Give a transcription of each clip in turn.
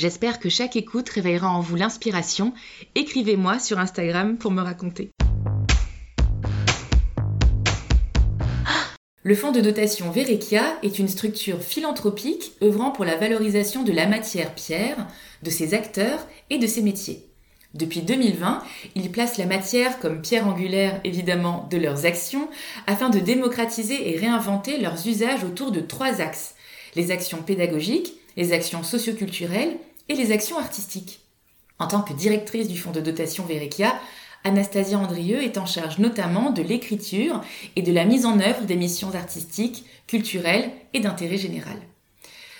J'espère que chaque écoute réveillera en vous l'inspiration. Écrivez-moi sur Instagram pour me raconter. Le fonds de dotation Verekia est une structure philanthropique œuvrant pour la valorisation de la matière pierre, de ses acteurs et de ses métiers. Depuis 2020, il place la matière comme pierre angulaire évidemment de leurs actions afin de démocratiser et réinventer leurs usages autour de trois axes. Les actions pédagogiques, les actions socioculturelles et les actions artistiques. En tant que directrice du fonds de dotation Verekia, Anastasia Andrieux est en charge notamment de l'écriture et de la mise en œuvre des missions artistiques, culturelles et d'intérêt général.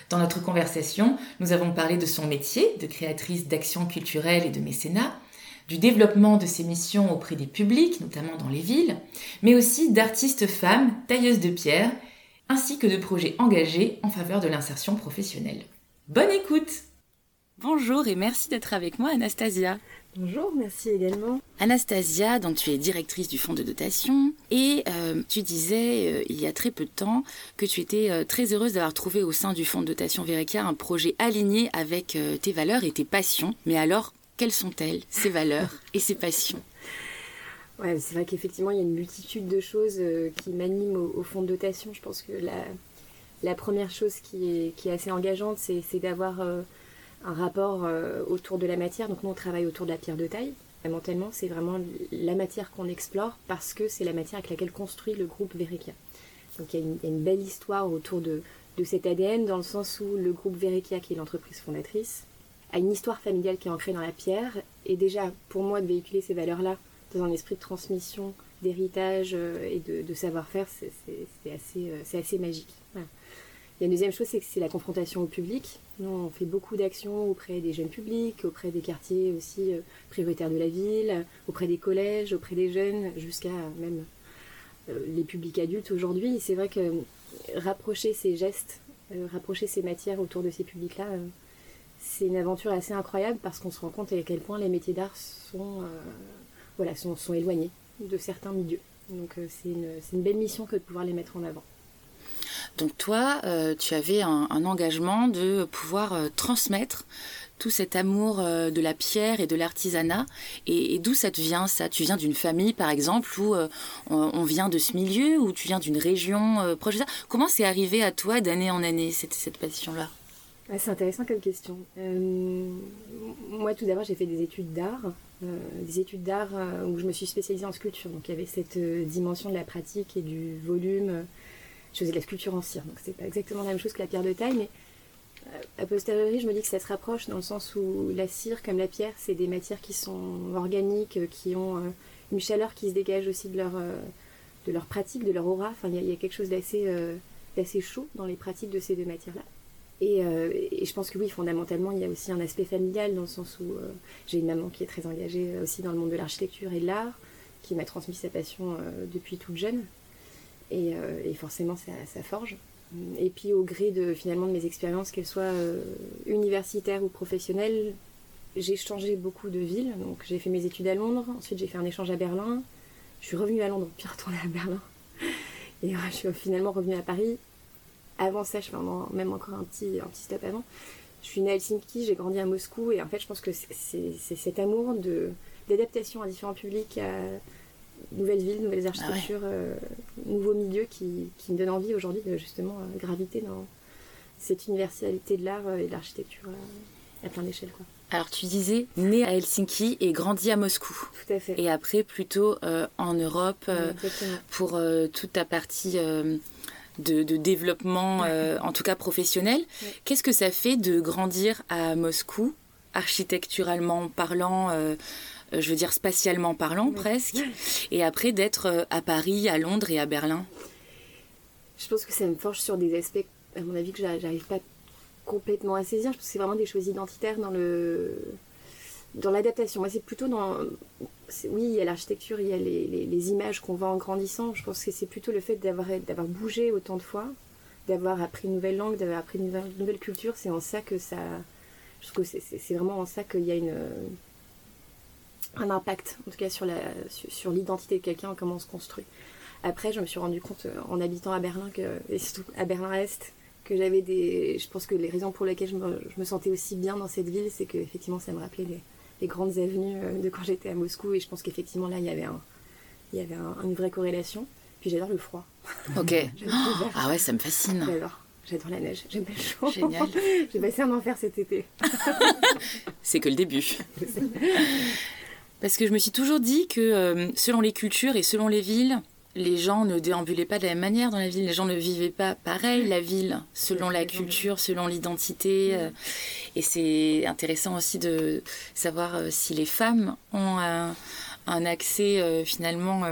Dans notre conversation, nous avons parlé de son métier de créatrice d'actions culturelles et de mécénat, du développement de ses missions auprès des publics, notamment dans les villes, mais aussi d'artistes femmes tailleuses de pierre, ainsi que de projets engagés en faveur de l'insertion professionnelle. Bonne écoute Bonjour et merci d'être avec moi Anastasia. Bonjour, merci également. Anastasia, donc tu es directrice du fonds de dotation et euh, tu disais euh, il y a très peu de temps que tu étais euh, très heureuse d'avoir trouvé au sein du fonds de dotation Verekia un projet aligné avec tes valeurs et tes passions. Mais alors, quelles sont-elles, ces valeurs et ces passions? Ouais, c'est vrai qu'effectivement, il y a une multitude de choses qui m'animent au, fonds de dotation. Je pense que la, la première chose qui est, qui est assez engageante, c'est d'avoir un rapport euh, autour de la matière. Donc nous, on travaille autour de la pierre de taille. Fondamentalement, c'est vraiment la matière qu'on explore parce que c'est la matière avec laquelle construit le groupe Verekia. Donc il y, a une, belle histoire autour de, de, cet ADN dans le sens où le groupe Verekia, qui est l'entreprise fondatrice, a une histoire familiale qui est ancrée dans la pierre. Et déjà, pour moi, de véhiculer ces valeurs-là dans un esprit de transmission, d'héritage euh, et de, savoir-faire, c'est assez, euh, assez magique. Il y a une deuxième chose, c'est que c'est la confrontation au public. Nous, on fait beaucoup d'actions auprès des jeunes publics, auprès des quartiers aussi euh, prioritaires de la ville, auprès des collèges, auprès des jeunes, jusqu'à même euh, les publics adultes aujourd'hui. C'est vrai que rapprocher ces gestes, euh, rapprocher ces matières autour de ces publics-là, c'est une aventure assez incroyable parce qu'on se rend compte à quel point les métiers d'art sont, voilà, sont, éloignés de certains milieux. Donc c'est une belle mission que de pouvoir les mettre en avant. Donc toi, euh, tu avais un, engagement de pouvoir euh, transmettre tout cet amour euh, de la pierre et de l'artisanat. Et, d'où ça te vient ça? Tu viens d'une famille, par exemple, où on, vient de ce milieu, ou tu viens d'une région proche de ça? Comment c'est arrivé à toi d'année en année, cette, cette passion-là? C'est intéressant comme question. moi, tout d'abord, j'ai fait des études d'art. des études d'art où je me suis spécialisée en sculpture. Donc il y avait cette dimension de la pratique et du volume je faisais de la sculpture en cire, donc c'est pas exactement la même chose que la pierre de taille, mais euh, a posteriori, je me dis que ça se rapproche dans le sens où la cire, comme la pierre, c'est des matières qui sont organiques, euh, qui ont euh, une chaleur qui se dégage aussi de leur, de leur pratique, de leur aura. Enfin, il y, a quelque chose d'assez d'assez chaud dans les pratiques de ces deux matières-là. Et, et, je pense que oui, fondamentalement, il y a aussi un aspect familial dans le sens où j'ai une maman qui est très engagée aussi dans le monde de l'architecture et de l'art, qui m'a transmis sa passion depuis toute jeune. Euh, et, forcément ça, forge. Et puis au gré de finalement de mes expériences, qu'elles soient euh, universitaires ou professionnelles, j'ai changé beaucoup de villes. Donc j'ai fait mes études à Londres, ensuite j'ai fait un échange à Berlin. Je suis revenue à Londres, puis retournée à Berlin. Et je suis finalement revenue à Paris. Avant ça, je fais même encore un petit, un stop avant. Je suis née à Helsinki, j'ai grandi à Moscou, et en fait, je pense que c'est cet amour d'adaptation à différents publics, nouvelles villes, nouvelles architectures, euh, nouveaux milieux qui, qui, me donnent envie aujourd'hui de justement euh, graviter dans cette universalité de l'art euh, et de l'architecture à plein d'échelles. Alors tu disais né à Helsinki et grandi à Moscou. Tout à fait. Et après plutôt en Europe pour toute ta partie de, de, développement, en tout cas professionnel. Qu'est-ce que ça fait de grandir à Moscou, architecturalement parlant je veux dire spatialement parlant presque, et après d'être euh, à Paris, à Londres et à Berlin Je pense que ça me forge sur des aspects, à mon avis, que j'arrive pas complètement à saisir. Je pense que c'est vraiment des choses identitaires dans le dans l'adaptation. Moi, c'est plutôt dans. Oui, il y a l'architecture, il y a les, les, images qu'on voit en grandissant. Je pense que c'est plutôt le fait d'avoir, d'avoir bougé autant de fois, d'avoir appris une nouvelle langue, d'avoir appris une nouvelle, culture. C'est en ça que ça. Je trouve que c'est, vraiment en ça qu'il y a une, un impact, en tout cas sur, la, sur, l'identité de quelqu'un, comment on se construit. Après, je me suis rendu compte euh, en habitant à Berlin, que, et surtout à Berlin-Est, que j'avais des. Je pense que les raisons pour lesquelles je me, je me sentais aussi bien dans cette ville, c'est qu'effectivement, ça me rappelait les, les, grandes avenues euh, de quand j'étais à Moscou, et je pense qu'effectivement, là, il y avait, un, il y avait une vraie corrélation. Puis j'adore le froid. Ok. ah ouais, ça me fascine. J'adore. J'adore la neige, j'aime le chaud. Génial. J'ai passé un enfer cet été. c'est que le début. Parce que je me suis toujours dit que euh, selon les cultures et selon les villes, les gens ne déambulaient pas de la même manière dans la ville. Les gens ne vivaient pas pareil la ville, selon la culture, selon l'identité. Euh. et c'est intéressant aussi de savoir euh, si les femmes ont un, accès finalement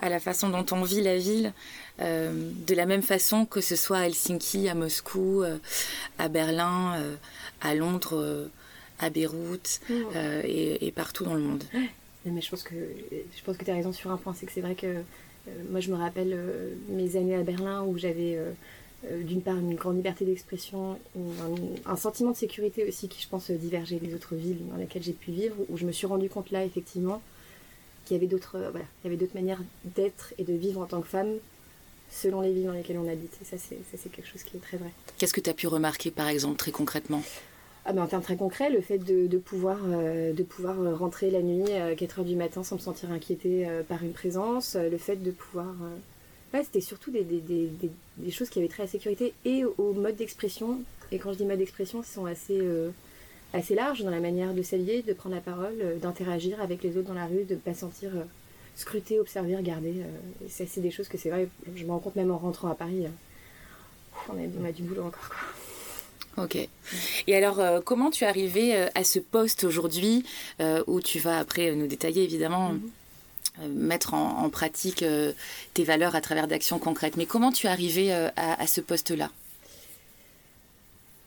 à la façon dont on vit la ville. de la même façon que ce soit à Helsinki, à Moscou, à Berlin, à Londres à Beyrouth mmh. euh, et, partout dans le monde. Mais je pense que je pense que tu as raison sur un point, c'est que c'est vrai que euh, moi je me rappelle euh, mes années à Berlin où j'avais d'une part une grande liberté d'expression, un, sentiment de sécurité aussi qui je pense divergeait des autres villes dans lesquelles j'ai pu vivre, où je me suis rendu compte là effectivement qu'il y avait d'autres voilà, il y avait d'autres manières d'être et de vivre en tant que femme selon les villes dans lesquelles on habite. Et ça c'est quelque chose qui est très vrai. Qu'est-ce que tu as pu remarquer par exemple très concrètement? Ah en termes très concrets, le fait de, pouvoir, de pouvoir euh, rentrer la nuit à 4h du matin sans me sentir inquiétée euh, par une présence, euh, le fait de pouvoir... C'était surtout des, des, choses qui avaient trait à la sécurité et au mode d'expression. Et quand je dis mode d'expression, ils sont assez, assez larges dans la manière de s'allier, de prendre la parole, d'interagir avec les autres dans la rue, de ne pas sentir scruter, observer, regarder. c'est des choses que c'est vrai, je me rends compte même en rentrant à Paris. on, a, on a du boulot encore. Quoi. Ok. Et alors, euh, comment tu es arrivé euh, à ce poste aujourd'hui euh, où tu vas après nous détailler évidemment mhm. mettre en, pratique tes valeurs à travers d'actions concrètes. Mais comment tu es arrivé à, ce poste-là?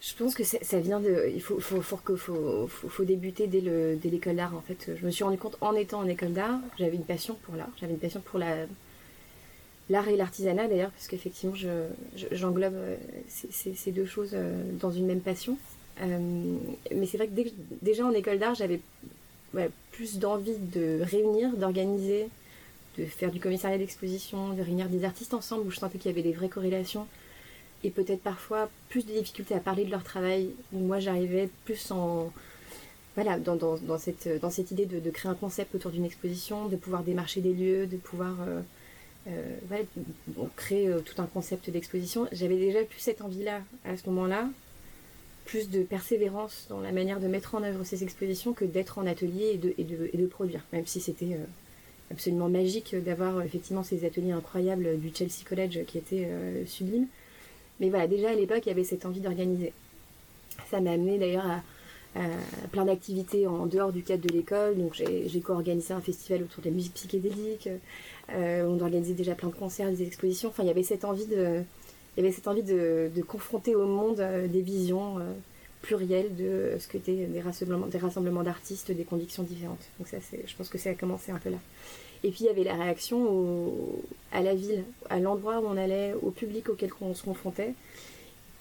Je pense que ça vient de. Il faut, faut, faut, faut, faut débuter dès l'école d'art en fait. Je me suis rendu compte en étant en école d'art, j'avais une passion pour l'art, j'avais une passion pour la, l'art et l'artisanat d'ailleurs, parce qu'effectivement j'englobe euh, ces, deux choses euh, dans une même passion. Euh, mais c'est vrai que déjà en école d'art, j'avais plus d'envie de réunir, d'organiser, de faire du commissariat d'exposition, de réunir des artistes ensemble où je sentais qu'il y avait des vraies corrélations et peut-être parfois plus de difficultés à parler de leur travail où moi j'arrivais plus en voilà dans, dans, cette, dans cette idée de, créer un concept autour d'une exposition, de pouvoir démarcher des lieux, de pouvoir on crée euh, tout un concept d'exposition. J'avais déjà plus cette envie-là à ce moment-là, plus de persévérance dans la manière de mettre en œuvre ces expositions que d'être en atelier et de, produire, même si c'était euh, absolument magique d'avoir effectivement ces ateliers incroyables du Chelsea College qui étaient sublimes. Mais voilà, déjà à l'époque, il y avait cette envie d'organiser. Ça m'a amené d'ailleurs à, plein d'activités en dehors du cadre de l'école. Donc j'ai co-organisé un festival autour de la musique psychédélique. Euh, on organisait déjà plein de concerts, des expositions. Enfin, il y avait cette envie de, il y avait cette envie de, confronter au monde euh, des visions euh, plurielles de ce que étaient des rassemblements, des rassemblements d'artistes, des convictions différentes. Donc ça, je pense que ça a commencé un peu là. Et puis il y avait la réaction à la ville, à l'endroit où on allait, au public auquel on se confrontait.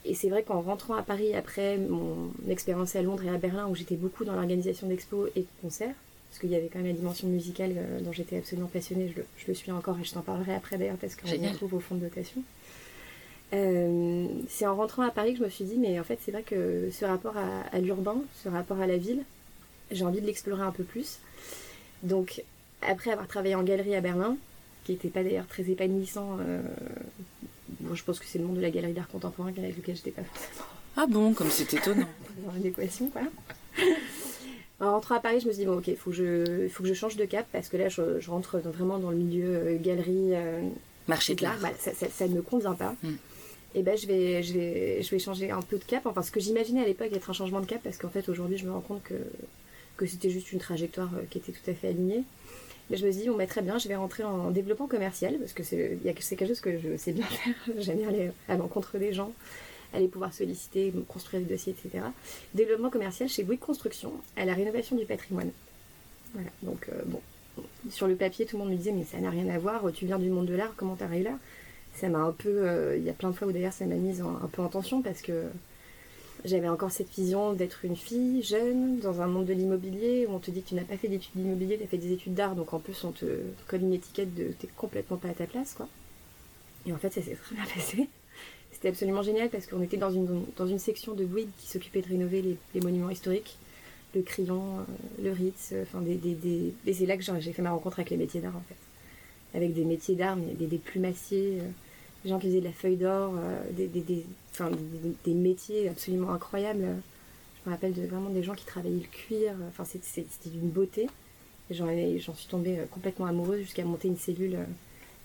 Et c'est vrai qu'en rentrant à Paris après mon expérience à Londres et à Berlin, où j'étais beaucoup dans l'organisation d'expos et de concerts, parce qu'il y avait quand même la dimension musicale euh, dont j'étais absolument passionnée, je le, suis encore et je t'en parlerai après d'ailleurs parce qu'on y retrouve au fond de dotation. Euh, c'est en rentrant à Paris que je me suis dit, mais en fait c'est vrai que ce rapport à, l'urbain, ce rapport à la ville, j'ai envie de l'explorer un peu plus. Donc après avoir travaillé en galerie à Berlin, qui n'était pas d'ailleurs très épanouissant, euh, je pense que c'est le monde de la galerie d'art contemporain avec lequel j'étais pas forcément. Ah bon, comme c'est étonnant. Dans une équation, quoi. En rentrant à Paris, je me suis dit, bon, ok, il faut, que je, faut que je change de cap parce que là, je, rentre vraiment dans le milieu euh, galerie. Euh, Marché de l'art. Bah, ça, ne me convient pas. Hmm. Et ben, je vais, je, vais, je vais changer un peu de cap. Enfin, ce que j'imaginais à l'époque être un changement de cap parce qu'en fait, aujourd'hui, je me rends compte que, que c'était juste une trajectoire euh, qui était tout à fait alignée. Mais je me suis dit, on met très bien, je vais rentrer en développement commercial parce que c'est quelque chose que je sais bien faire. J'aime bien aller à l'encontre des gens. Allez pouvoir solliciter, construire des dossiers, etc. Développement commercial chez Bouygues Construction, à la rénovation du patrimoine. Voilà, donc bon, sur le papier, tout le monde me disait, mais ça n'a rien à voir, tu viens du monde de l'art, comment t'arrives là? Ça m'a un peu. Il y a plein de fois où d'ailleurs ça m'a mise un peu en tension parce que j'avais encore cette vision d'être une fille jeune dans un monde de l'immobilier où on te dit que tu n'as pas fait d'études d'immobilier, tu as fait des études d'art, donc en plus on te colle une étiquette de t'es complètement pas à ta place, quoi. Et en fait, ça s'est très bien passé. Absolument génial parce qu'on était dans une, dans une section de Bouygues qui s'occupait de rénover les, monuments historiques, le Crillon, euh, le Ritz, euh, enfin des, des, c'est là que j'ai fait ma rencontre avec les métiers d'art en fait. Avec des métiers d'art, des, des plumassiers, euh, des gens qui faisaient de la feuille d'or, des, métiers absolument incroyables. Je me rappelle vraiment des gens qui travaillaient le cuir. Enfin, c'était d'une beauté. J'en suis tombée complètement amoureuse jusqu'à monter une cellule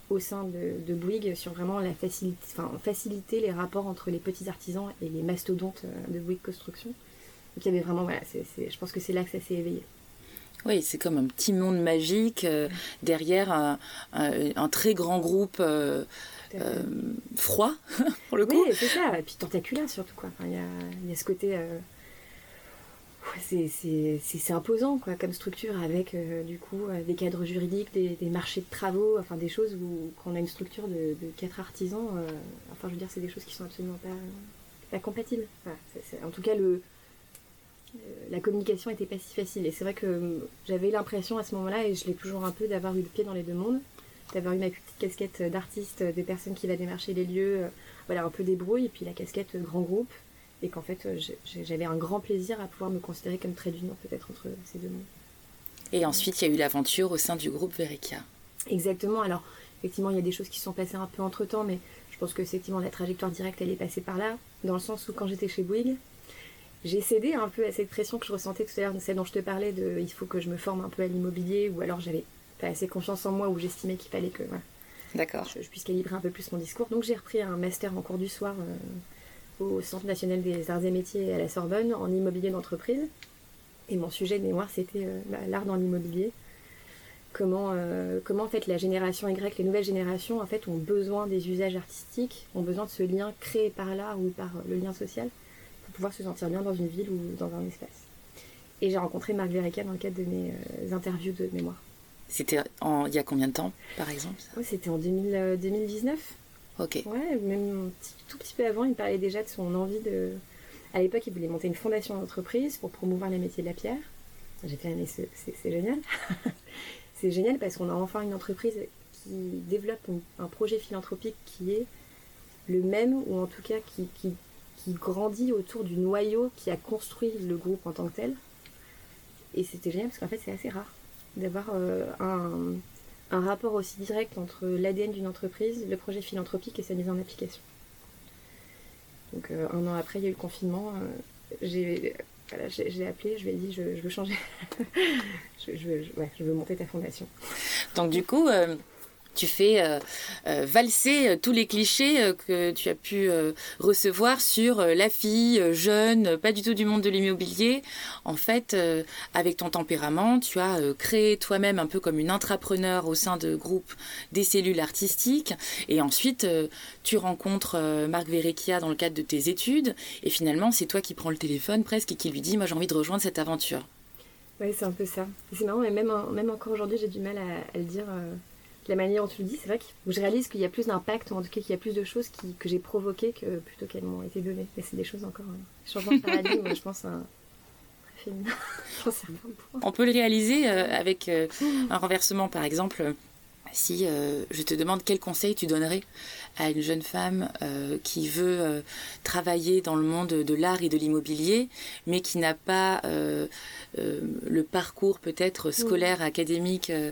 au sein de, de Bouygues sur vraiment la facilité, enfin, faciliter les rapports entre les petits artisans et les mastodontes euh, de Bouygues Construction. Donc il y avait vraiment, voilà, je pense que c'est là que ça s'est éveillé. Oui, c'est comme un petit monde magique derrière un, très grand groupe euh, froid, pour le coup. Oui, c'est ça. Et puis tentaculaire surtout, quoi. Il y, a, ce côté. Euh, c'est imposant, quoi, comme structure, avec euh, du coup des cadres juridiques, des, marchés de travaux, enfin des choses où qu'on a une structure de, quatre artisans. enfin, je veux dire, c'est des choses qui sont absolument pas, compatibles. en tout cas, la communication était pas si facile. Et c'est vrai que j'avais l'impression à ce moment-là, et je l'ai toujours un peu, d'avoir eu le pied dans les deux mondes d'avoir eu ma petite casquette d'artiste, des personnes qui va démarcher les lieux, euh, voilà, un peu débrouille, et puis la casquette grand groupe, et qu'en fait euh, j'avais un grand plaisir à pouvoir me considérer comme très d'union peut-être entre ces deux mondes. Et ensuite, il y a eu l'aventure au sein du groupe Verica. Exactement. Alors, effectivement, il y a des choses qui sont passées un peu entre temps, mais je pense que effectivement la trajectoire directe, elle est passée par là, dans le sens où quand j'étais chez Bouygues, j'ai cédé un peu à cette pression que je ressentais tout à l'heure, celle dont je te parlais, de il faut que je me forme un peu à l'immobilier, ou alors j'avais pas assez confiance en moi où j'estimais qu'il fallait que D'accord. Je, puisse calibrer un peu plus mon discours. Donc j'ai repris un master en cours du soir euh, au Centre national des arts et métiers à la Sorbonne en immobilier d'entreprise. Et mon sujet de mémoire c'était euh, bah, l'art dans l'immobilier. Comment, euh, comment en fait la génération Y, les nouvelles générations en fait ont besoin des usages artistiques, ont besoin de ce lien créé par l'art ou par le lien social pour pouvoir se sentir bien dans une ville ou dans un espace. Et j'ai rencontré Marc Verica dans le cadre de mes interviews de mémoire. C'était il y a combien de temps, par exemple? C'était en 2019. Ouais, même un tout petit peu avant, il parlait déjà de son envie de. À l'époque, il voulait monter une fondation d'entreprise pour promouvoir les métiers de la pierre. J'ai fait, mais c'est génial. c'est génial parce qu'on a enfin une entreprise qui développe un projet philanthropique qui est le même, ou en tout cas qui, qui, qui grandit autour du noyau qui a construit le groupe en tant que tel. Et c'était génial parce qu'en fait, c'est assez rare d'avoir euh, un, rapport aussi direct entre l'ADN d'une entreprise, le projet philanthropique et sa mise en application. Donc euh, un an après, il y a eu le confinement. Euh, j'ai appelé, je lui ai dit je, veux changer. je, je, veux monter ta fondation. Donc du coup, tu fais euh, euh, valser euh, tous les clichés que tu as pu recevoir sur la fille jeune, pas du tout du monde de l'immobilier. En fait, avec ton tempérament, tu as créé toi-même un peu comme une intrapreneur au sein de groupes des cellules artistiques. Et ensuite, tu rencontres Marc Verrecchia dans le cadre de tes études. Et finalement, c'est toi qui prends le téléphone presque et qui lui dit, moi j'ai envie de rejoindre cette aventure. Oui, c'est un peu ça. C'est marrant, mais même, même encore aujourd'hui, j'ai du mal à, le dire la manière dont tu le dis, c'est vrai que je réalise qu'il y a plus d'impact, ou en tout cas qu'il y a plus de choses que j'ai provoquées que plutôt qu'elles m'ont été données. Mais c'est des choses encore. Hein. Changement de paradigme, je pense, un, On peut le réaliser euh, avec euh, un renversement, par exemple. Si euh, je te demande quel conseil tu donnerais à une jeune femme qui veut travailler dans le monde de l'art et de l'immobilier, mais qui n'a pas le parcours peut-être scolaire, académique euh,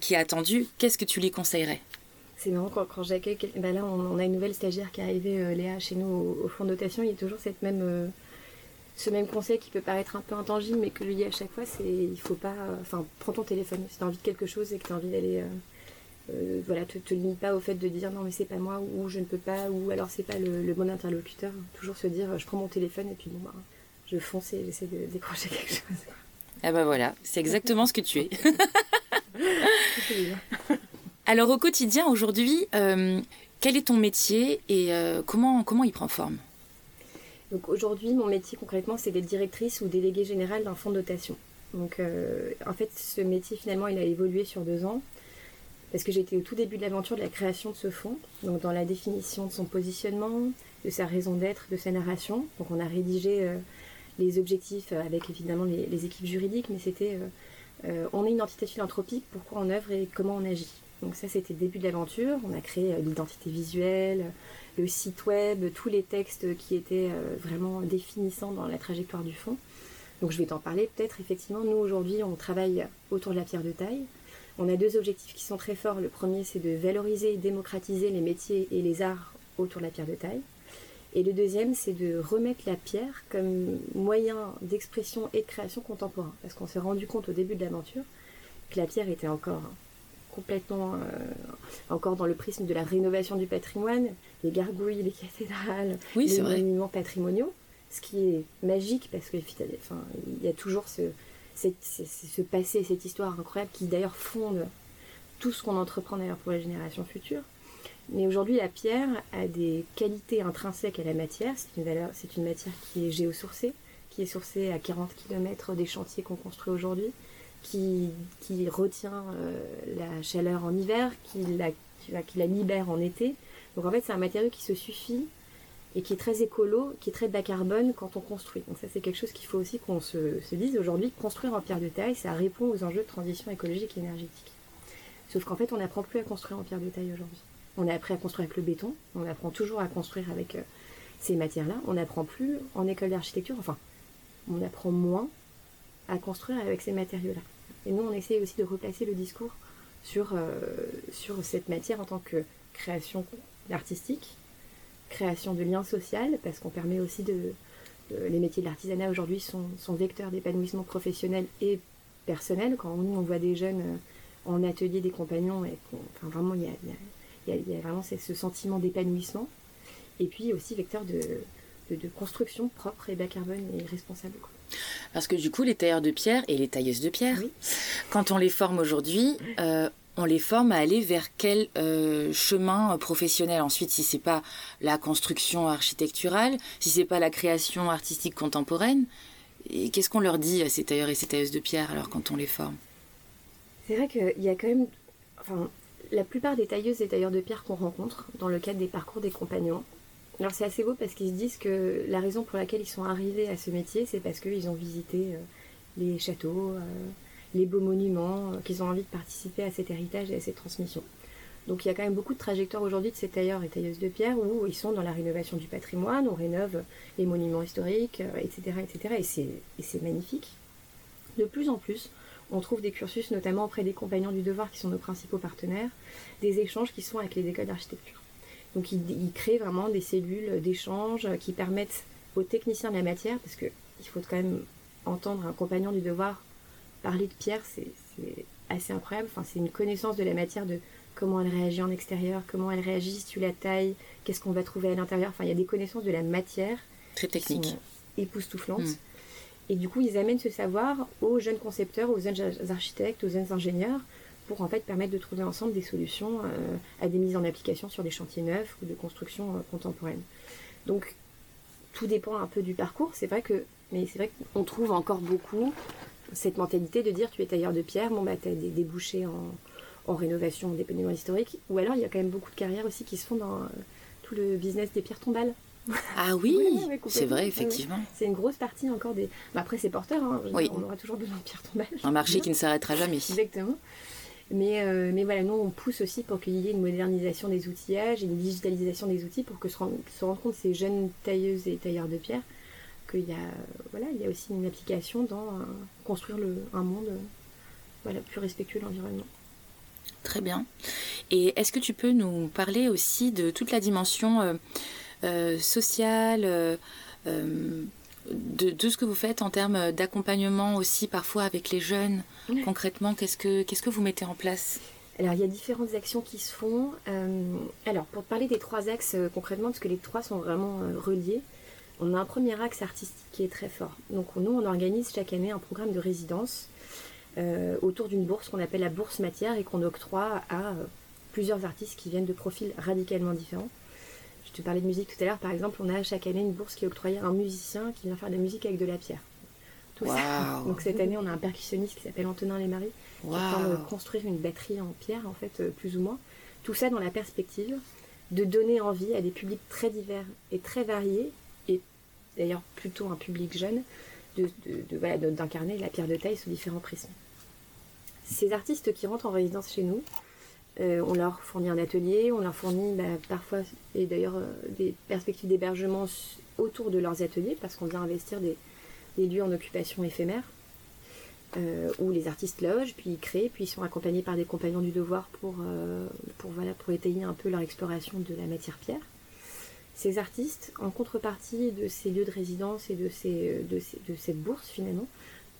qui est attendu, qu'est-ce que tu lui conseillerais? C'est marrant quand, quand j'accueille. Ben là, on, a une nouvelle stagiaire qui est arrivée, euh, Léa, chez nous au, fond de dotation. Il y a toujours cette même, euh, ce même conseil qui peut paraître un peu intangible, mais que je lui dis à chaque fois c'est il faut pas. Enfin, prends ton téléphone. Si tu as envie de quelque chose et que tu as envie d'aller. voilà, te, te limite pas au fait de dire non, mais c'est pas moi, ou je ne peux pas, ou alors c'est pas le, bon interlocuteur. Toujours se dire je prends mon téléphone et puis bon, bah, je fonce et j'essaie de décrocher quelque chose. Ah bah voilà, c'est exactement ce que tu es. Alors au quotidien aujourd'hui, euh, quel est ton métier et euh, comment, comment il prend forme? Donc aujourd'hui, mon métier concrètement, c'est d'être directrice ou déléguée générale d'un fonds de dotation. Donc en fait, ce métier finalement, il a évolué sur deux ans parce que j'étais au tout début de l'aventure de la création de ce fonds, donc dans la définition de son positionnement, de sa raison d'être, de sa narration. Donc on a rédigé euh, les objectifs avec évidemment les, équipes juridiques, mais c'était euh, euh, on est une entité philanthropique, pourquoi on œuvre et comment on agit. Donc ça c'était le début de l'aventure, on a créé l'identité visuelle, le site web, tous les textes qui étaient vraiment définissants dans la trajectoire du fonds. Donc je vais t'en parler peut-être effectivement, nous aujourd'hui on travaille autour de la pierre de taille. On a deux objectifs qui sont très forts. Le premier, c'est de valoriser et démocratiser les métiers et les arts autour de la pierre de taille. Et le deuxième, c'est de remettre la pierre comme moyen d'expression et de création contemporain. Parce qu'on s'est rendu compte au début de l'aventure que la pierre était encore complètement euh, encore dans le prisme de la rénovation du patrimoine, les gargouilles, les cathédrales, les monuments patrimoniaux, ce qui est magique parce qu'il y a toujours ce, ce passé, cette histoire incroyable qui d'ailleurs fonde tout ce qu'on entreprend d'ailleurs pour les générations futures. Mais aujourd'hui, la pierre a des qualités intrinsèques à la matière. C'est une, matière qui est géosourcée, qui est sourcée à 40 km des chantiers qu'on construit aujourd'hui, qui, retient euh, la chaleur en hiver, qui la, qui la libère en été. Donc en fait, c'est un matériau qui se suffit et qui est très écolo, qui est très bas carbone quand on construit. Donc ça c'est quelque chose qu'il faut aussi qu'on se, dise aujourd'hui, construire en pierre de taille, ça répond aux enjeux de transition écologique et énergétique. Sauf qu'en fait on n'apprend plus à construire en pierre de taille aujourd'hui. On a appris à construire avec le béton, on apprend toujours à construire avec euh, ces matières-là, on n'apprend plus en école d'architecture, enfin on apprend moins à construire avec ces matériaux-là. Et nous on essaie aussi de replacer le discours sur, euh, cette matière en tant que création artistique, création de liens sociaux, parce qu'on permet aussi de, les métiers de l'artisanat aujourd'hui sont, vecteurs d'épanouissement professionnel et personnel. Quand nous on voit des jeunes euh, en atelier des compagnons, et enfin, vraiment il y a, y a, vraiment ce sentiment d'épanouissement. Et puis aussi vecteur de, de, construction propre et bas carbone et responsable. Parce que du coup, les tailleurs de pierre et les tailleuses de pierre, quand on les forme aujourd'hui, euh, on les forme à aller vers quel euh, chemin professionnel? Ensuite si c'est pas la construction architecturale si c'est pas la création artistique contemporaine et qu'est-ce qu'on leur dit à ces tailleurs et ces tailleuses de pierre alors quand on les forme? C'est vrai qu'il y a quand même enfin la plupart des tailleuses et tailleurs de pierre qu'on rencontre dans le cadre des parcours des compagnons alors c'est assez beau parce qu'ils se disent que la raison pour laquelle ils sont arrivés à ce métier c'est parce qu'ils ont visité euh, les châteaux euh, les beaux monuments, euh, qu'ils ont envie de participer à cet héritage et à cette transmission. Donc il y a quand même beaucoup de trajectoires aujourd'hui de ces tailleurs et tailleuses de pierre où ils sont dans la rénovation du patrimoine, on rénove les monuments historiques, etc. Etc. et c'est magnifique. De plus en plus, on trouve des cursus, notamment auprès des compagnons du devoir qui sont nos principaux partenaires, des échanges qui sont avec les écoles d'architecture. Donc ils, ils, créent vraiment des cellules d'échange qui permettent aux techniciens de la matière, parce qu'il faut quand même entendre un compagnon du devoir parler de pierre, c'est assez incroyable. Enfin, c'est une connaissance de la matière, de comment elle réagit en extérieur, comment elle réagit si tu la tailles, qu'est-ce qu'on va trouver à l'intérieur. Enfin, il y a des connaissances de la matière. Très techniques. Époustouflantes. Mm. Et du coup, ils amènent ce savoir aux jeunes concepteurs, aux jeunes architectes, aux jeunes ingénieurs, pour en fait permettre de trouver ensemble des solutions euh, à des mises en application sur des chantiers neufs ou de construction euh, contemporaine. Donc, tout dépend un peu du parcours. C'est vrai que, mais c'est vrai qu'on trouve encore beaucoup cette mentalité de dire tu es tailleur de pierre, bon bah tu as des débouchés en, en rénovation des monuments historiques. Ou alors il y a quand même beaucoup de carrières aussi qui se font dans euh, tout le business des pierres tombales. Ah oui, c'est vrai, effectivement. C'est une grosse partie encore des. Bah, après, c'est porteur, hein, on aura toujours besoin de pierres tombales. Un marché qui ne s'arrêtera jamais. Exactement. Mais, euh, mais voilà, nous, on pousse aussi pour qu'il y ait une modernisation des outillages et une digitalisation des outils pour que se, se rendent compte ces jeunes tailleuses et tailleurs de pierre qu'il y a voilà il y a aussi une application dans euh, construire le, un monde euh, voilà plus respectueux de l'environnement. Très bien. Et est-ce que tu peux nous parler aussi de toute la dimension euh, sociale, de, ce que vous faites en termes d'accompagnement aussi parfois avec les jeunes Concrètement, qu'est-ce que, qu'est-ce que vous mettez en place? Alors il y a différentes actions qui se font. alors pour parler des trois axes concrètement, parce que les trois sont vraiment reliés, on a un premier axe artistique qui est très fort. Donc nous, on organise chaque année un programme de résidence euh, autour d'une bourse qu'on appelle la bourse matière et qu'on octroie à euh, plusieurs artistes qui viennent de profils radicalement différents. Je te parlais de musique tout à l'heure, par exemple, on a chaque année une bourse qui est octroyée à un musicien qui vient faire de la musique avec de la pierre. Tout ça. Donc cette année, on a un percussionniste qui s'appelle Antonin qui est en train de construire une batterie en pierre, en fait, euh, plus ou moins. Tout ça dans la perspective de donner envie à des publics très divers et très variés, et d'ailleurs plutôt un public jeune, d'incarner la pierre de taille sous différents prismes. Ces artistes qui rentrent en résidence chez nous, euh, on leur fournit un atelier, on leur fournit bah, parfois, et d'ailleurs, euh, des perspectives d'hébergement autour de leurs ateliers, parce qu'on vient investir des, lieux en occupation éphémère, euh, où les artistes logent, puis ils créent, puis ils sont accompagnés par des compagnons du devoir pour, étayer un peu leur exploration de la matière pierre. Ces artistes, en contrepartie de ces lieux de résidence et de cette bourse finalement,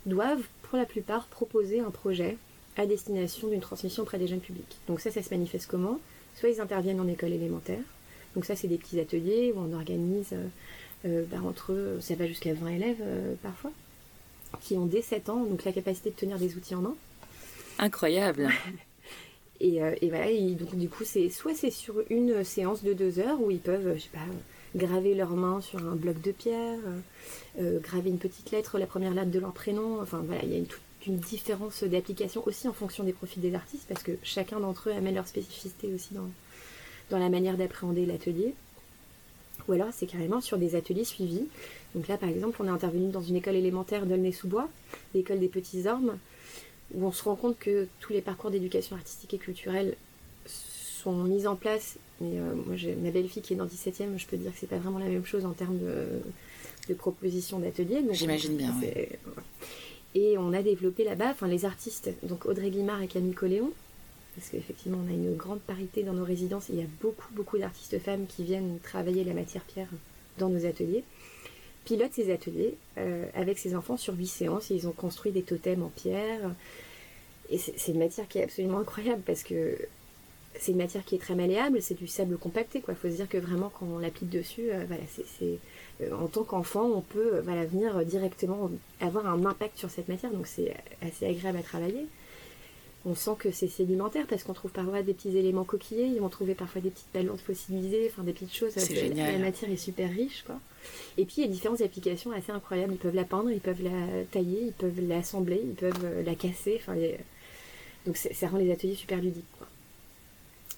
doivent pour la plupart proposer un projet à destination d'une transmission auprès des jeunes publics. Donc ça, ça se manifeste comment? Soit ils interviennent en école élémentaire, donc ça c'est des petits ateliers où on organise euh, euh, bah, entre eux, ça va jusqu'à 20 élèves euh, parfois, qui ont dès 7 ans, donc la capacité de tenir des outils en main. Incroyable et, et, voilà, donc du coup c'est soit c'est sur une séance de 2 heures où ils peuvent, je sais pas, graver leurs mains sur un bloc de pierre, graver une petite lettre, la première lettre de leur prénom, enfin voilà, il y a une toute une différence d'application aussi en fonction des profils des artistes, parce que chacun d'entre eux amène leur spécificité aussi dans, dans la manière d'appréhender l'atelier. Ou alors c'est carrément sur des ateliers suivis. Donc là par exemple on est intervenu dans une école élémentaire d'Aulnay-sous-Bois, l'école des petits ormes, où on se rend compte que tous les parcours d'éducation artistique et culturelle sont mis en place. Mais euh, moi j'ai ma belle-fille qui est dans 17ème, je peux dire que c'est pas vraiment la même chose en termes de, de proposition d'atelier. J'imagine bien. Et on a développé là-bas, enfin les artistes, donc Audrey Guimard et Camille Coléon, parce qu'effectivement on a une grande parité dans nos résidences, il y a beaucoup beaucoup d'artistes femmes qui viennent travailler la matière pierre dans nos ateliers, pilotent ces ateliers euh, avec ces enfants sur huit séances, et ils ont construit des totems en pierre, et c'est une matière qui est absolument incroyable parce que c'est une matière qui est très malléable, c'est du sable compacté. Il faut se dire que vraiment, quand on l'applique dessus, euh, voilà, c'est, en tant qu'enfant, on peut euh, voilà, venir directement avoir un impact sur cette matière. Donc c'est assez agréable à travailler. On sent que c'est sédimentaire parce qu'on trouve parfois des petits éléments coquillés, ils vont trouver parfois des petites ballons fossilisées, enfin des petites choses. Génial. La matière est super riche. Quoi. Et puis il y a différentes applications assez incroyables. Ils peuvent la peindre, ils peuvent la tailler, ils peuvent l'assembler, ils peuvent la casser. Enfin, Donc ça rend les ateliers super ludiques. Quoi.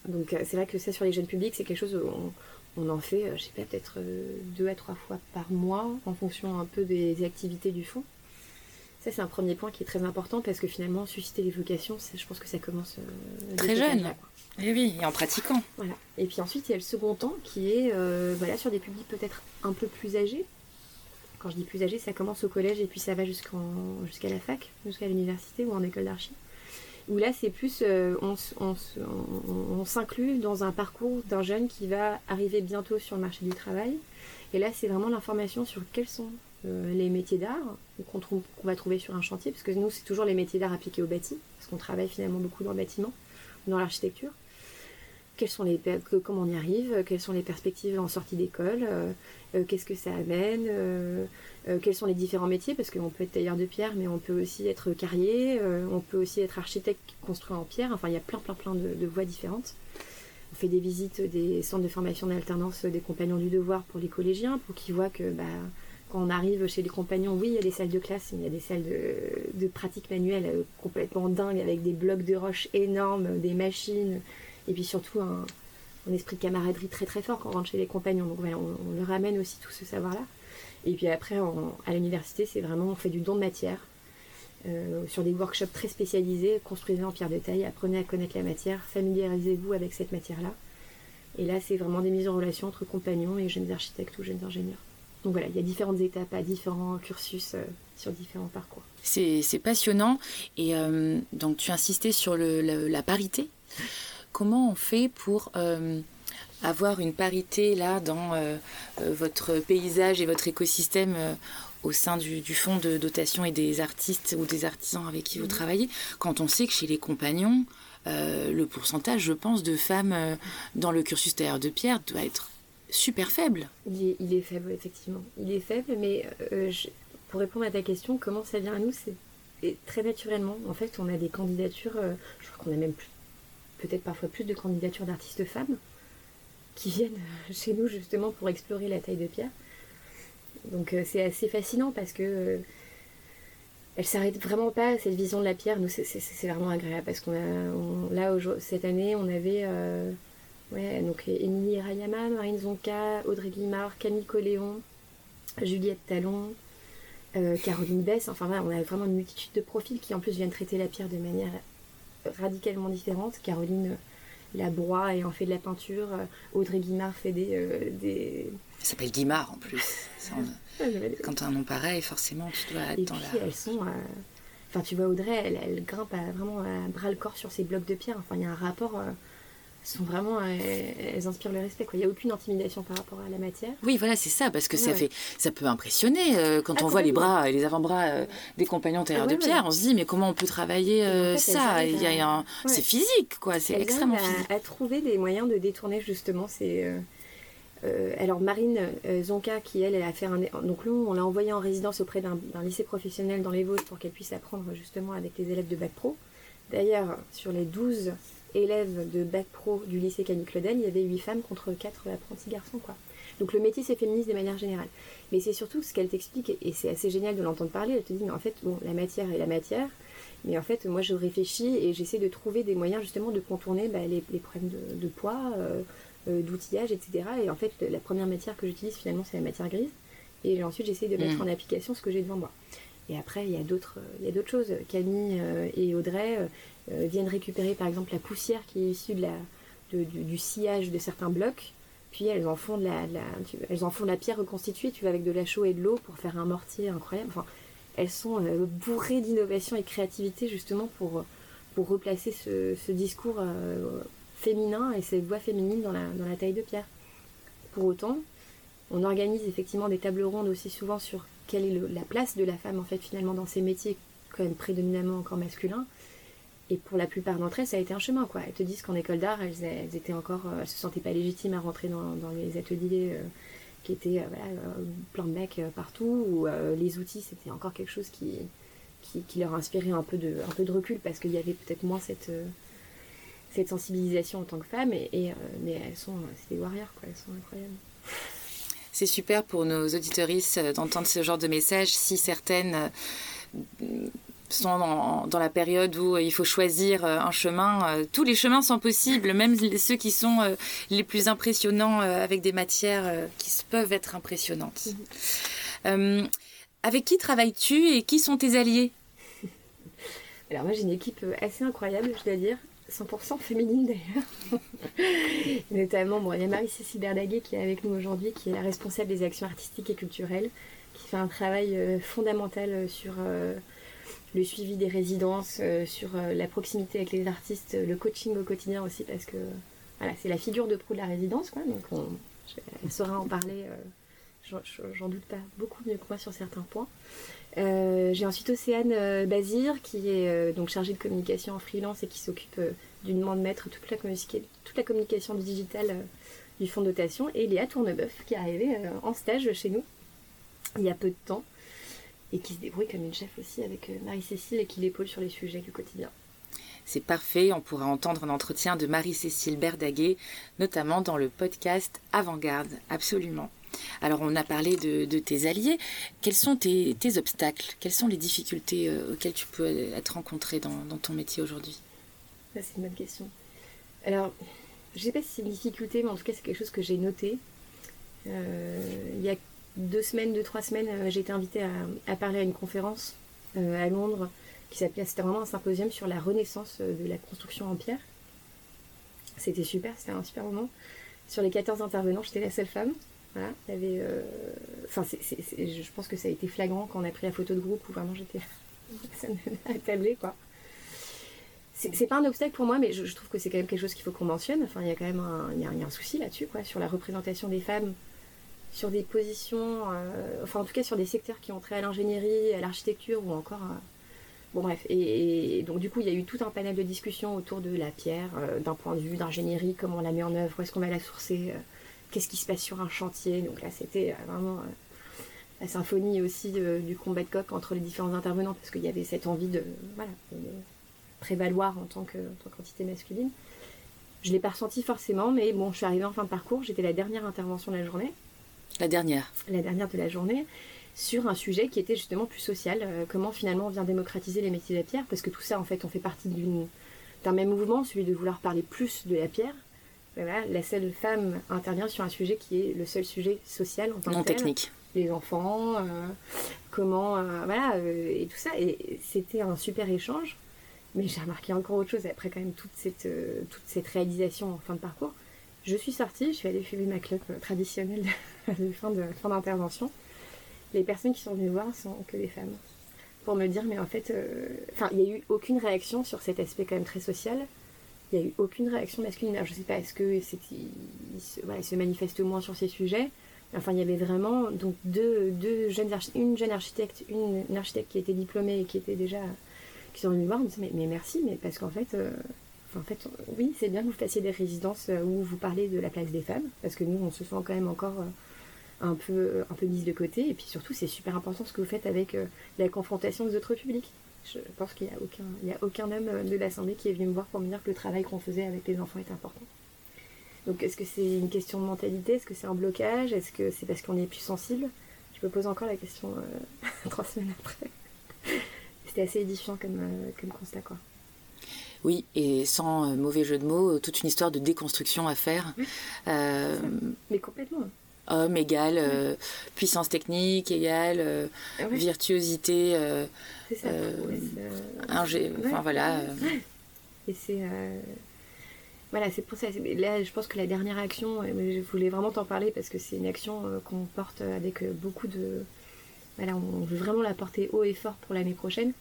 Donc euh, c'est vrai que ça sur les jeunes publics, c'est quelque chose où on, en fait, euh, je sais pas, peut-être euh, deux à trois fois par mois en fonction un peu des activités du fond. Ça c'est un premier point qui est très important parce que finalement susciter les vocations, je pense que ça commence très jeune. et eh oui, et en pratiquant. Voilà. Et puis ensuite il y a le second temps qui est voilà sur des publics peut-être un peu plus âgés. Quand je dis plus âgés, ça commence au collège et puis ça va jusqu'à la fac, jusqu'à l'université ou en école d'archi où là c'est plus euh, on, s'inclut dans un parcours d'un jeune qui va arriver bientôt sur le marché du travail. Et là c'est vraiment l'information sur quels sont euh, les métiers d'art qu'on va trouver sur un chantier, parce que nous c'est toujours les métiers d'art appliqués au bâti, parce qu'on travaille finalement beaucoup dans le bâtiment, dans l'architecture sont les, comment on y arrive, quelles sont les perspectives en sortie d'école, euh, euh, qu'est-ce que ça amène, euh, quels sont les différents métiers, parce qu'on peut être tailleur de pierre, mais on peut aussi être carrier, on peut aussi être architecte construit en pierre, enfin il y a plein plein plein de, voies différentes. On fait des visites des centres de formation d'alternance des compagnons du devoir pour les collégiens, pour qu'ils voient que bah, quand on arrive chez les compagnons, oui, il y a des salles de classe, mais il y a des salles de, de pratique manuelle complètement dingues, avec des blocs de roches énormes, des machines, et puis surtout un, esprit de camaraderie très très fort quand on rentre chez les compagnons. Donc voilà, on, leur amène aussi tout ce savoir-là. Et puis après, à l'université, c'est vraiment, on fait du don de matière. Euh, sur des workshops très spécialisés, construisez en pierre de taille, apprenez à connaître la matière, familiarisez-vous avec cette matière-là. Et là, c'est vraiment des mises en relation entre compagnons et jeunes architectes ou jeunes ingénieurs. Donc voilà, il y a différentes étapes à différents cursus euh, sur différents parcours. C'est passionnant. Et euh, donc tu insistais sur la parité comment on fait pour euh, avoir une parité là dans euh, euh, votre paysage et votre écosystème au sein du, fonds de dotation et des artistes ou des artisans avec qui vous mhm. travaillez, quand on sait que chez les compagnons, le pourcentage, je pense, de femmes dans le cursus tailleur de pierre doit être super faible. Il est, faible, effectivement. Il est faible, mais pour répondre à ta question, comment ça vient à nous C'est très naturellement. En fait, on a des candidatures, je crois qu'on a même plus peut-être parfois plus de candidatures d'artistes femmes qui viennent chez nous justement pour explorer la taille de pierre. Donc c'est assez fascinant parce que elle s'arrête vraiment pas cette vision de la pierre. Nous, c'est vraiment agréable parce qu'on a, là, cette année, on avait ouais, donc Émilie Rayama, Marine Zonka, Audrey Guimard, Camille Coléon, Juliette Talon, euh, Caroline Bess. Enfin, voilà, on a vraiment une multitude de profils qui, en plus, viennent traiter la pierre de manière radicalement différente. Caroline la broie et en fait de la peinture. Audrey Guimard fait des. Euh, des... Ça s'appelle Guimard en plus. Quand tu as un nom pareil, forcément, tu dois être et puis, elles sont. Euh, enfin, tu vois, Audrey, elle, elle grimpe vraiment à bras le corps sur ces blocs de pierre. Enfin, il y a un rapport sont vraiment elles inspirent le respect il n'y a aucune intimidation par rapport à la matière. Oui voilà c'est ça parce que ça fait ça peut impressionner euh, quand ah, on voit les bras et les avant-bras euh, des compagnons terre de pierre on se dit mais comment on peut travailler euh, ça? il y a c'est physique quoi c'est extrêmement à, physique. à trouver des moyens de détourner justement ces alors Marine Zonka qui elle, elle a fait un donc nous on l'a envoyée en résidence auprès d'un lycée professionnel dans les Vosges pour qu'elle puisse apprendre justement avec les élèves de bac pro. D'ailleurs sur les 12 élèves de bac pro du lycée Camille Claudel, il y avait 8 femmes contre 4 apprentis garçons. Quoi. Donc le métier c'est féministe de manière générale. Mais c'est surtout ce qu'elle t'explique, et c'est assez génial de l'entendre parler, elle te dit, mais en fait, bon, la matière est la matière, mais en fait, moi je réfléchis et j'essaie de trouver des moyens justement de contourner bah, les, problèmes de, poids, euh, euh, d'outillage, etc. Et en fait, la première matière que j'utilise finalement c'est la matière grise. Et ensuite j'essaie de mettre mmh. en application ce que j'ai devant moi. Et après, il y a d'autres, il y a d'autres choses. Camille euh, et Audrey viennent récupérer par exemple la poussière qui est issue de la, du, sillage de certains blocs. Puis elles en font de la, elles en font la pierre reconstituée. Tu vas avec de la chaux et de l'eau pour faire un mortier incroyable. Enfin, elles sont euh, bourrées d'innovation et de créativité justement pour, pour replacer ce, discours féminin et cette voix féminine dans la, dans la taille de pierre. Pour autant, on organise effectivement des tables rondes aussi souvent sur quelle est la place de la femme en fait finalement dans ces métiers quand même prédominamment encore masculins. Et pour la plupart d'entre elles, ça a été un chemin quoi. Elles te disent qu'en école d'art, elles, étaient encore, euh, elles se sentaient pas légitimes à rentrer dans, les ateliers euh, qui étaient euh, plein de mecs partout, ou les outils c'était encore quelque chose qui, leur inspirait un peu de, recul parce qu'il y avait peut-être moins cette sensibilisation en tant que femme mais elles sont c'est des warriors quoi elles sont incroyables c'est super pour nos auditoristes d'entendre ce genre de message si certaines sont dans, la période où il faut choisir euh, un chemin. Tous les chemins sont possibles, même ceux qui sont les plus impressionnants avec des matières qui peuvent être impressionnantes. Mhm. avec qui travailles-tu et qui sont tes alliés? Alors moi j'ai une équipe assez incroyable, je dois dire. 100% féminine d'ailleurs. Notamment, bon, il y a Marie-Cécile Berdaguet qui est avec nous aujourd'hui, qui est la responsable des actions artistiques et culturelles, qui fait un travail euh, fondamental euh, sur euh, le suivi des résidences, sur la proximité avec les artistes, le coaching au quotidien aussi, parce que voilà, c'est la figure de proue de la résidence, quoi, donc on, elle saura en parler, j'en doute pas, beaucoup mieux que moi sur certains points. Euh, j'ai ensuite Océane euh, Bazir qui est euh, donc chargée de communication en freelance et qui s'occupe d'une main de maître toute la, toute la communication digitale du fonds de dotation. Et Léa Tournebeuf qui est arrivée en stage chez nous il y a peu de temps et qui se débrouille comme une chef aussi avec Marie-Cécile et qui l'épaule sur les sujets du quotidien. C'est parfait, on pourra entendre un entretien de Marie-Cécile Berdaguet, notamment dans le podcast Avant-Garde, absolument. Alors on a parlé de, tes alliés. Quels sont tes, obstacles? Quelles sont les difficultés euh, auxquelles tu peux être rencontré dans, ton métier aujourd'hui? C'est une bonne question. Alors, je ne sais pas si c'est une difficulté, mais en tout cas c'est quelque chose que j'ai noté. Euh, il y a deux semaines, deux, trois semaines, euh, j'ai été invitée à, parler à une conférence à Londres qui s'appelait, c'était vraiment un symposium sur la renaissance de la construction en pierre. C'était super, c'était un super moment. Sur les 14 intervenants, j'étais la seule femme. Voilà, il y avait, euh, enfin, je pense que ça a été flagrant quand on a pris la photo de groupe où vraiment j'étais attablée, quoi. C'est pas un obstacle pour moi, mais je, trouve que c'est quand même quelque chose qu'il faut qu'on mentionne. Enfin, il y a quand même un, il y a, un souci là-dessus, quoi, sur la représentation des femmes, sur des positions, euh, enfin, en tout cas, sur des secteurs qui ont trait à l'ingénierie, à l'architecture ou encore. Bon, bref. Et, donc, du coup, il y a eu tout un panel de discussions autour de la pierre, euh, d'un point de vue d'ingénierie, comment on la met en œuvre, où est-ce qu'on va la sourcer qu'est-ce qui se passe sur un chantier. Donc là, c'était euh, vraiment euh, la symphonie aussi du combat de coq entre les différents intervenants, parce qu'il y avait cette envie de, prévaloir en tant, que, qu'entité masculine. Je l'ai pas ressenti forcément, mais bon, je suis arrivée en fin de parcours, j'étais la dernière intervention de la journée. La dernière La dernière de la journée sur un sujet qui était justement plus social, euh, comment finalement on vient démocratiser les métiers de la pierre, parce que tout ça en fait on fait partie d'un même mouvement, celui de vouloir parler plus de la pierre. Voilà, la seule femme intervient sur un sujet qui est le seul sujet social en tant non technique. Les enfants, euh, comment, euh, voilà, et tout ça. Et c'était un super échange. Mais j'ai remarqué encore autre chose après quand même toute cette, toute cette réalisation en fin de parcours. Je suis sortie, je suis allée fumer ma clope traditionnelle de fin d'intervention. De, fin les personnes qui sont venues voir sont que des femmes. Pour me dire, mais en fait, euh, enfin, il n'y a eu aucune réaction sur cet aspect quand même très social. Il n'y a eu aucune réaction masculine. Je ne sais pas, est-ce que se, voilà, se manifeste moins sur ces sujets Enfin, il y avait vraiment donc deux, deux jeunes une jeune architecte, une, architecte qui était diplômée et qui était déjà qui sont venues voir. Me mais, mais merci, mais parce qu'en fait, euh, en fait, oui, c'est bien que vous fassiez des résidences où vous parlez de la place des femmes, parce que nous, on se sent quand même encore euh, un peu, un peu mise de côté. Et puis surtout, c'est super important ce que vous faites avec euh, la confrontation des autres publics. Je pense qu'il n'y a, aucun, a aucun homme euh, de l'Assemblée qui est venu me voir pour me dire que le travail qu'on faisait avec les enfants est important. Donc est-ce que c'est une question de mentalité? Est-ce que c'est un blocage? Est-ce que c'est parce qu'on est plus sensible? Je me pose encore la question euh, trois semaines après. C'était assez édifiant comme, comme constat. Quoi. Oui, et sans mauvais jeu de mots, toute une histoire de déconstruction à faire. Mais complètement. homme égale euh, puissance technique égale euh, ah virtuosité euh, enfin voilà et c'est voilà c'est pour ça là je pense que la dernière action je voulais vraiment t'en parler parce que c'est une action qu'on porte avec beaucoup de voilà on veut vraiment la porter haut et fort pour l'année prochaine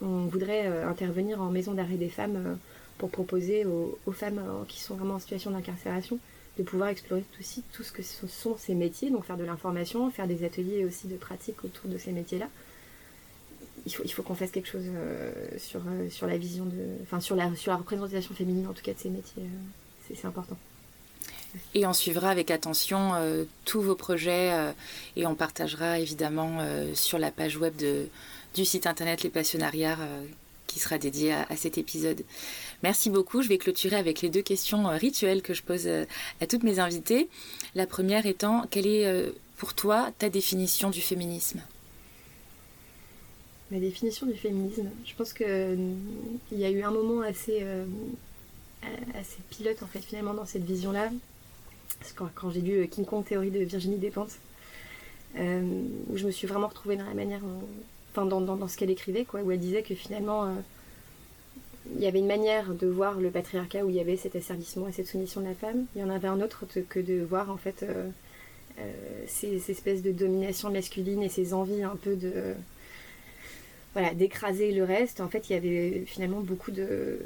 on voudrait intervenir en maison d'arrêt des femmes pour proposer aux, femmes qui sont vraiment en situation d'incarcération de pouvoir explorer aussi tout ce que sont ces métiers, donc faire de l'information, faire des ateliers aussi de pratique autour de ces métiers-là. Il faut, qu'on fasse quelque chose euh, sur, euh, sur la vision de. Enfin, sur la, sur la représentation féminine en tout cas de ces métiers. Euh, c'est important. Et on suivra avec attention tous vos projets et on partagera évidemment sur la page web de, du site internet Les Passionnariats qui sera dédié à, cet épisode. Merci beaucoup. Je vais clôturer avec les deux questions euh, rituelles que je pose euh, à toutes mes invitées. La première étant, quelle est euh, pour toi ta définition du féminisme? Ma définition du féminisme, je pense qu'il y a eu un moment assez, assez pilote en fait finalement dans cette vision-là. Quand, quand j'ai lu King Kong Théorie de Virginie Despentes, où je me suis vraiment retrouvée dans la manière dans, ce qu'elle écrivait, où elle disait que finalement, euh, il y avait une manière de voir le patriarcat où il y avait cet asservissement et cette soumission de la femme. Il y en avait un autre que de voir en fait euh, euh, ces, espèces de domination masculine et ces envies un peu de voilà d'écraser le reste. En fait, il y avait finalement beaucoup de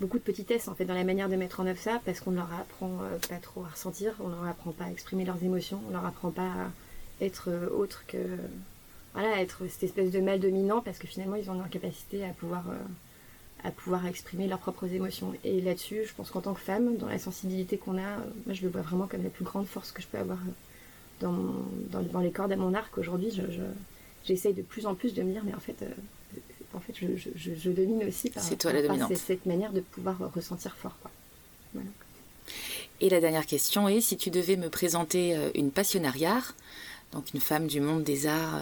beaucoup de petitesse en fait dans la manière de mettre en œuvre ça parce qu'on ne leur apprend pas trop à ressentir, on leur apprend pas à exprimer leurs émotions, on leur apprend pas à être autre que voilà, être cette espèce de mal dominant parce que finalement ils ont l'incapacité à pouvoir, euh, à pouvoir exprimer leurs propres émotions. Et là-dessus, je pense qu'en tant que femme, dans la sensibilité qu'on a, euh, moi je le vois vraiment comme la plus grande force que je peux avoir euh, dans, dans, les cordes à mon arc. Aujourd'hui, j'essaye de plus en plus de me dire, mais en fait, en fait je, je, domine aussi par, toi, la par cette manière de pouvoir ressentir fort. Et la dernière question est, si tu devais me présenter une passionnariat, donc une femme du monde des arts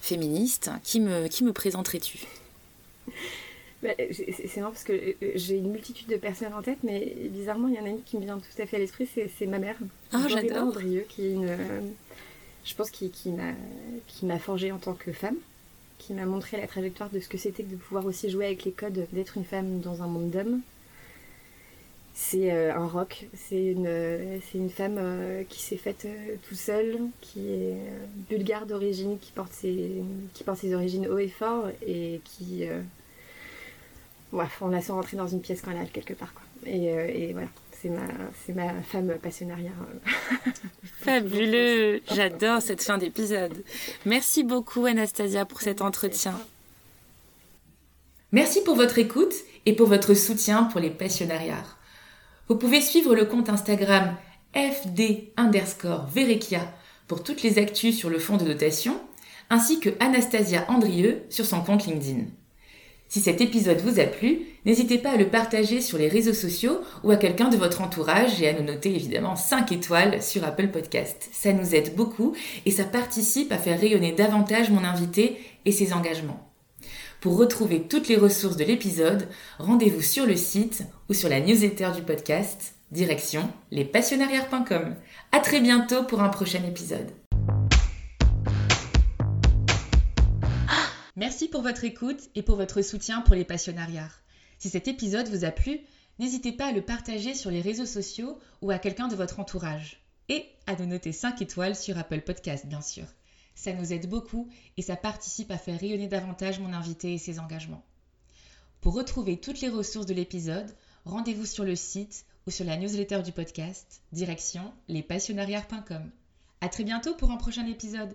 féministe. Qui me, qui me présenterais-tu? Bah, c'est marrant parce que euh, j'ai une multitude de personnes en tête, mais bizarrement, il y en a une qui me vient tout à fait à l'esprit, c'est ma mère. Ah, j'adore. Andrieux, qui est une. je pense qui, qui m'a forgée en tant que femme, qui m'a montré la trajectoire de ce que c'était de pouvoir aussi jouer avec les codes d'être une femme dans un monde d'hommes, c'est euh, un rock. C'est une, c'est une femme euh, qui s'est faite euh, tout seule, qui est bulgare d'origine, qui porte ses, qui porte ses origines haut et fort et qui. on la sent rentrer dans une pièce quand elle est quelque part. Quoi. Et, et voilà, c'est ma, c'est ma femme passionnariat. Fabuleux J'adore cette fin d'épisode. Merci beaucoup Anastasia pour cet entretien. Merci pour votre écoute et pour votre soutien pour les passionnariats. Vous pouvez suivre le compte Instagram FD underscore Verekia pour toutes les actus sur le fonds de dotation, ainsi que Anastasia Andrieux sur son compte LinkedIn. Si cet épisode vous a plu, n'hésitez pas à le partager sur les réseaux sociaux ou à quelqu'un de votre entourage et à nous noter évidemment 5 étoiles sur Apple Podcast. Ça nous aide beaucoup et ça participe à faire rayonner davantage mon invité et ses engagements. Pour retrouver toutes les ressources de l'épisode, rendez-vous sur le site ou sur la newsletter du podcast, direction lespassionnariats.com. À très bientôt pour un prochain épisode. Merci pour votre écoute et pour votre soutien pour les passionnariats. Si cet épisode vous a plu, n'hésitez pas à le partager sur les réseaux sociaux ou à quelqu'un de votre entourage. Et à nous noter 5 étoiles sur Apple Podcast, bien sûr. Ça nous aide beaucoup et ça participe à faire rayonner davantage mon invité et ses engagements. Pour retrouver toutes les ressources de l'épisode, rendez-vous sur le site ou sur la newsletter du podcast, direction lespassionnariats.com. À très bientôt pour un prochain épisode.